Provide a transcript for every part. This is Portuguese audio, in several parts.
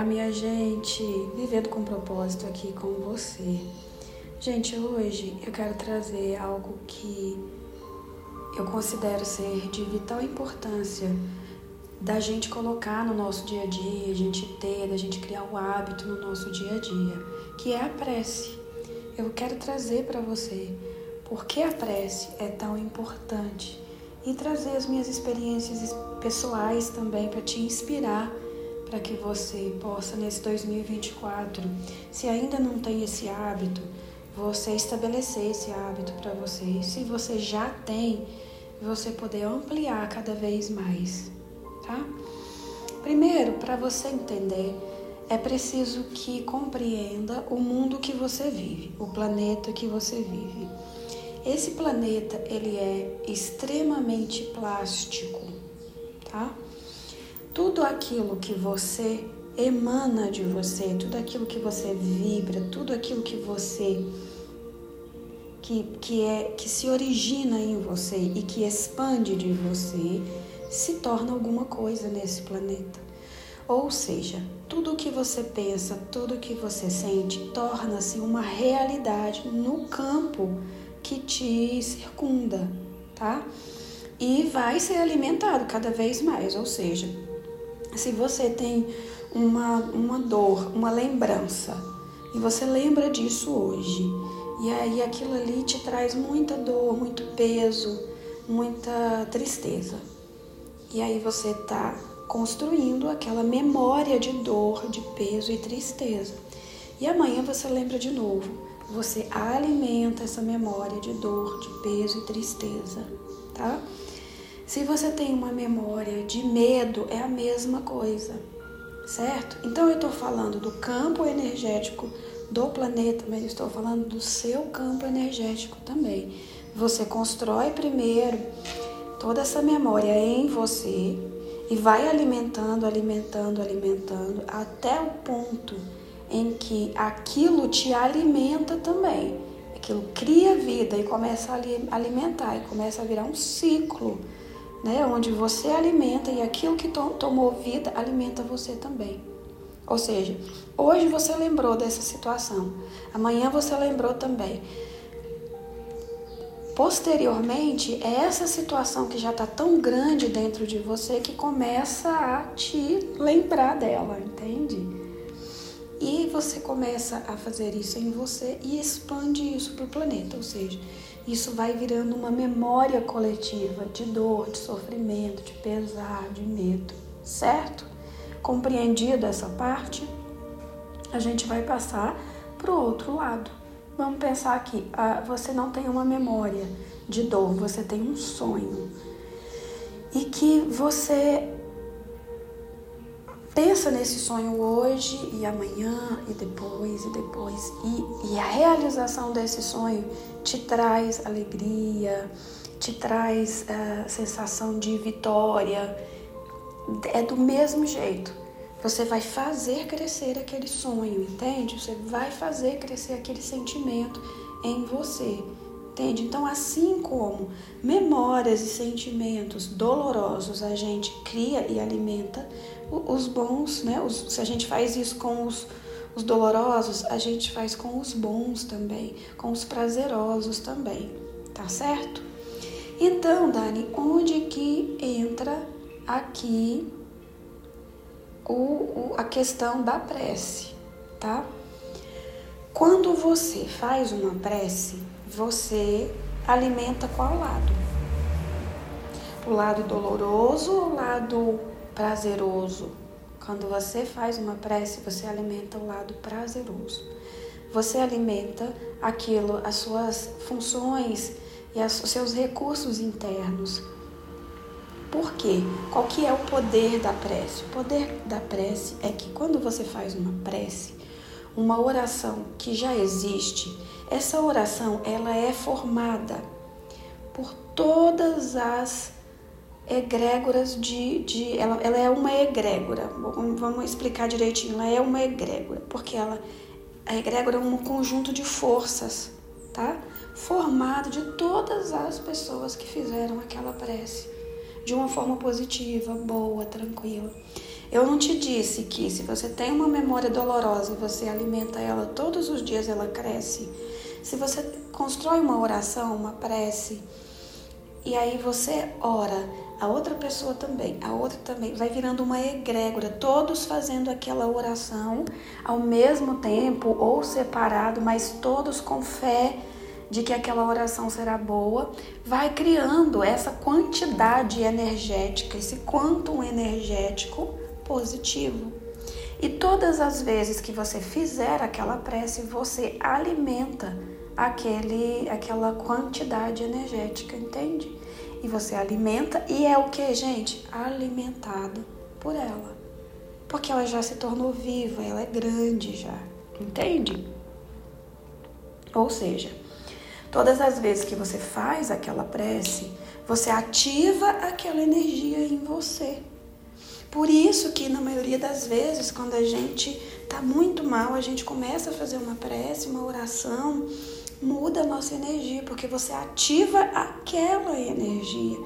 Olá, minha gente! Vivendo com propósito aqui com você. Gente, hoje eu quero trazer algo que eu considero ser de vital importância da gente colocar no nosso dia a dia, a gente ter, da gente criar o hábito no nosso dia a dia, que é a prece. Eu quero trazer para você por que a prece é tão importante e trazer as minhas experiências pessoais também para te inspirar para que você possa nesse 2024, se ainda não tem esse hábito, você estabelecer esse hábito para você. Se você já tem, você poder ampliar cada vez mais, tá? Primeiro, para você entender, é preciso que compreenda o mundo que você vive, o planeta que você vive. Esse planeta, ele é extremamente plástico, tá? Tudo aquilo que você emana de você, tudo aquilo que você vibra, tudo aquilo que você que, que é que se origina em você e que expande de você, se torna alguma coisa nesse planeta. Ou seja, tudo o que você pensa, tudo o que você sente, torna-se uma realidade no campo que te circunda, tá? E vai ser alimentado cada vez mais, ou seja, se você tem uma, uma dor, uma lembrança, e você lembra disso hoje, e aí aquilo ali te traz muita dor, muito peso, muita tristeza. E aí você está construindo aquela memória de dor, de peso e tristeza. E amanhã você lembra de novo. Você alimenta essa memória de dor, de peso e tristeza, tá? Se você tem uma memória de medo, é a mesma coisa, certo? Então eu estou falando do campo energético do planeta, mas estou falando do seu campo energético também. Você constrói primeiro toda essa memória em você e vai alimentando, alimentando, alimentando até o ponto em que aquilo te alimenta também. Aquilo cria vida e começa a alimentar e começa a virar um ciclo né? Onde você alimenta e aquilo que to tomou vida alimenta você também. Ou seja, hoje você lembrou dessa situação, amanhã você lembrou também. Posteriormente, é essa situação que já está tão grande dentro de você que começa a te lembrar dela, entende? E você começa a fazer isso em você e expande isso para o planeta, ou seja, isso vai virando uma memória coletiva de dor, de sofrimento, de pesar, de medo, certo? Compreendida essa parte, a gente vai passar para o outro lado. Vamos pensar aqui: ah, você não tem uma memória de dor, você tem um sonho. E que você pensa nesse sonho hoje e amanhã e depois e depois. E, e a realização desse sonho te traz alegria, te traz a uh, sensação de vitória. É do mesmo jeito. Você vai fazer crescer aquele sonho, entende? Você vai fazer crescer aquele sentimento em você. Entende? Então, assim como memórias e sentimentos dolorosos a gente cria e alimenta, os bons, né? Os, se a gente faz isso com os, os dolorosos, a gente faz com os bons também, com os prazerosos também, tá certo? Então, Dani, onde que entra aqui o, o, a questão da prece, tá? Quando você faz uma prece, você alimenta qual lado? O lado doloroso ou o lado prazeroso? Quando você faz uma prece, você alimenta o lado prazeroso. Você alimenta aquilo, as suas funções e os seus recursos internos. Por quê? Qual que é o poder da prece? O poder da prece é que quando você faz uma prece, uma oração que já existe, essa oração ela é formada por todas as egrégoras de. de ela, ela é uma egrégora. Vamos explicar direitinho. Ela é uma egrégora, porque ela, a egrégora é um conjunto de forças, tá? Formado de todas as pessoas que fizeram aquela prece de uma forma positiva, boa, tranquila. Eu não te disse que se você tem uma memória dolorosa e você alimenta ela todos os dias, ela cresce. Se você constrói uma oração, uma prece, e aí você ora, a outra pessoa também, a outra também, vai virando uma egrégora, todos fazendo aquela oração ao mesmo tempo ou separado, mas todos com fé de que aquela oração será boa, vai criando essa quantidade energética, esse quantum energético positivo. E todas as vezes que você fizer aquela prece, você alimenta aquele, aquela quantidade energética, entende? E você alimenta, e é o que, gente? Alimentado por ela. Porque ela já se tornou viva, ela é grande já, entende? Ou seja, Todas as vezes que você faz aquela prece, você ativa aquela energia em você. Por isso que na maioria das vezes, quando a gente está muito mal, a gente começa a fazer uma prece, uma oração, muda a nossa energia, porque você ativa aquela energia.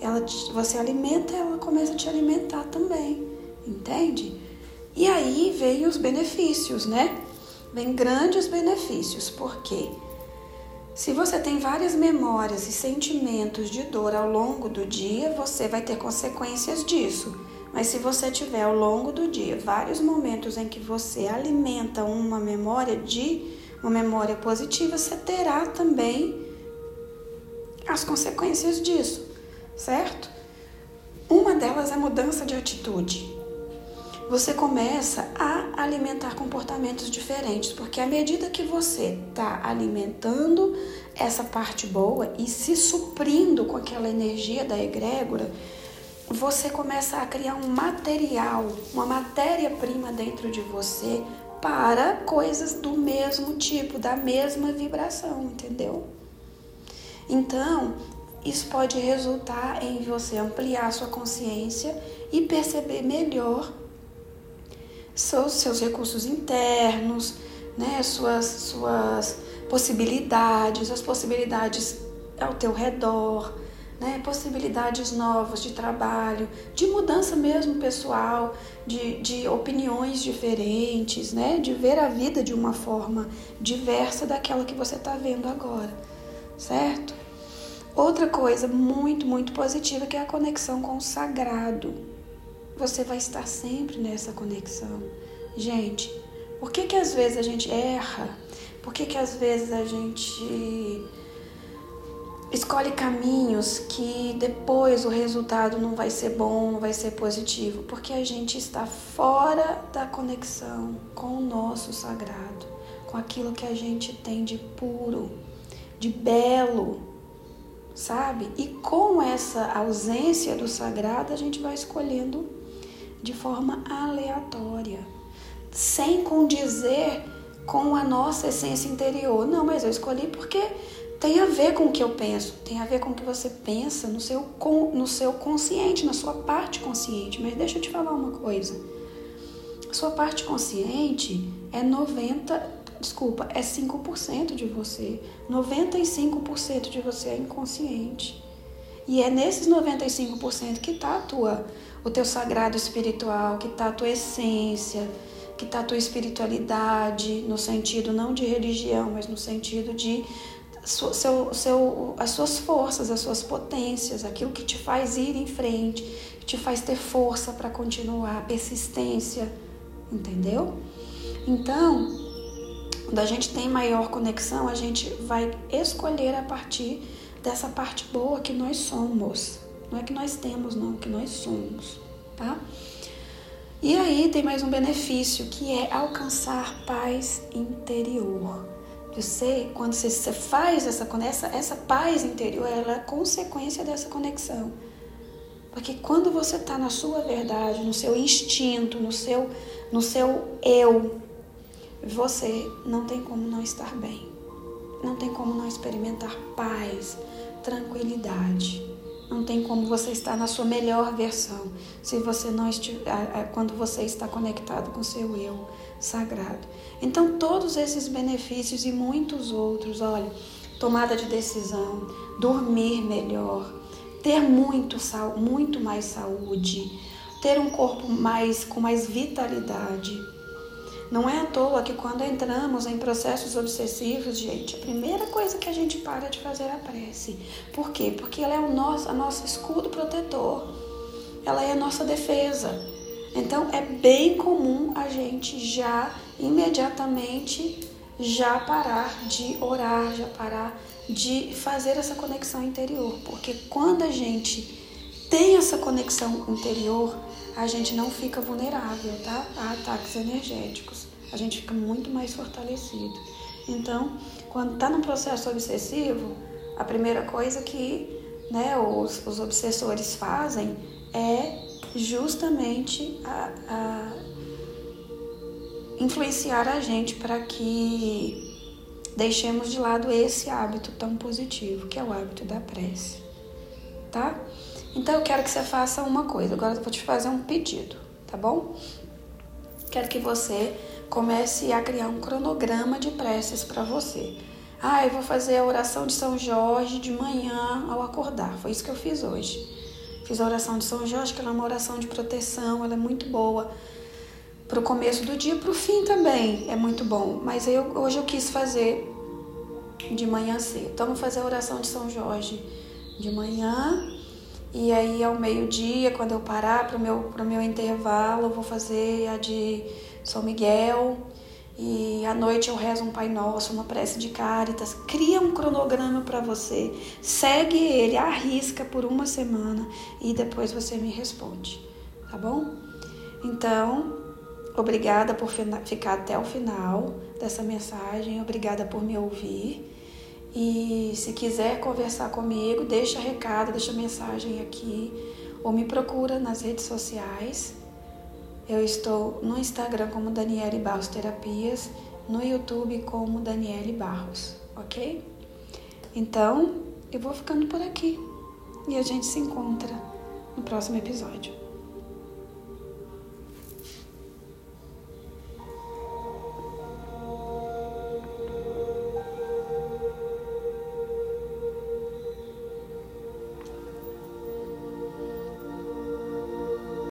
Ela, você alimenta, ela começa a te alimentar também, entende? E aí vem os benefícios, né? Vem grandes benefícios, porque? Se você tem várias memórias e sentimentos de dor ao longo do dia, você vai ter consequências disso. Mas se você tiver ao longo do dia vários momentos em que você alimenta uma memória de uma memória positiva, você terá também as consequências disso, certo? Uma delas é mudança de atitude você começa a alimentar comportamentos diferentes, porque à medida que você está alimentando essa parte boa e se suprindo com aquela energia da egrégora, você começa a criar um material, uma matéria-prima dentro de você para coisas do mesmo tipo, da mesma vibração, entendeu? Então, isso pode resultar em você ampliar sua consciência e perceber melhor seus, seus recursos internos, né, suas, suas possibilidades, as possibilidades ao teu redor, né, possibilidades novas de trabalho, de mudança mesmo pessoal, de, de opiniões diferentes, né, de ver a vida de uma forma diversa daquela que você está vendo agora, certo? Outra coisa muito, muito positiva que é a conexão com o sagrado você vai estar sempre nessa conexão. Gente, por que que às vezes a gente erra? Por que que às vezes a gente escolhe caminhos que depois o resultado não vai ser bom, não vai ser positivo? Porque a gente está fora da conexão com o nosso sagrado, com aquilo que a gente tem de puro, de belo, sabe? E com essa ausência do sagrado, a gente vai escolhendo de forma aleatória, sem condizer com a nossa essência interior. Não, mas eu escolhi porque tem a ver com o que eu penso, tem a ver com o que você pensa no seu, no seu consciente, na sua parte consciente. Mas deixa eu te falar uma coisa. Sua parte consciente é 90, desculpa, é 5% de você. 95% de você é inconsciente. E é nesses 95% que está a tua o teu sagrado espiritual, que está a tua essência, que está a tua espiritualidade, no sentido não de religião, mas no sentido de seu, seu, as suas forças, as suas potências, aquilo que te faz ir em frente, que te faz ter força para continuar, persistência, entendeu? Então, quando a gente tem maior conexão, a gente vai escolher a partir dessa parte boa que nós somos. Não é que nós temos, não, que nós somos, tá? E aí tem mais um benefício que é alcançar paz interior. Você, quando você, faz essa, essa, essa paz interior, ela é consequência dessa conexão. Porque quando você está na sua verdade, no seu instinto, no seu, no seu eu, você não tem como não estar bem. Não tem como não experimentar paz, tranquilidade. Não tem como você estar na sua melhor versão se você não estiver, quando você está conectado com seu eu sagrado. Então, todos esses benefícios e muitos outros, olha, tomada de decisão, dormir melhor, ter muito, muito mais saúde, ter um corpo mais com mais vitalidade. Não é à toa que quando entramos em processos obsessivos, gente, a primeira coisa que a gente para de fazer é a prece. Por quê? Porque ela é o nosso, a nosso escudo protetor. Ela é a nossa defesa. Então é bem comum a gente já imediatamente já parar de orar, já parar de fazer essa conexão interior, porque quando a gente tem essa conexão interior, a gente não fica vulnerável tá? a ataques energéticos. A gente fica muito mais fortalecido. Então, quando está num processo obsessivo, a primeira coisa que né, os, os obsessores fazem é justamente a, a influenciar a gente para que deixemos de lado esse hábito tão positivo, que é o hábito da prece. Tá? Então eu quero que você faça uma coisa. Agora eu vou te fazer um pedido, tá bom? Quero que você comece a criar um cronograma de preces para você. Ah, eu vou fazer a oração de São Jorge de manhã ao acordar. Foi isso que eu fiz hoje. Fiz a oração de São Jorge, que ela é uma oração de proteção, ela é muito boa para o começo do dia, para o fim também é muito bom. Mas eu, hoje eu quis fazer de manhã cedo. Então, vou fazer a oração de São Jorge de manhã e aí ao meio-dia, quando eu parar para o meu, pro meu intervalo, eu vou fazer a de São Miguel. E à noite eu rezo um Pai Nosso, uma prece de Cáritas. Cria um cronograma para você. Segue ele, arrisca por uma semana e depois você me responde. Tá bom? Então, obrigada por ficar até o final dessa mensagem. Obrigada por me ouvir. E se quiser conversar comigo, deixa recado, deixa mensagem aqui ou me procura nas redes sociais. Eu estou no Instagram como Daniele Barros Terapias, no YouTube como Daniele Barros, ok? Então, eu vou ficando por aqui e a gente se encontra no próximo episódio.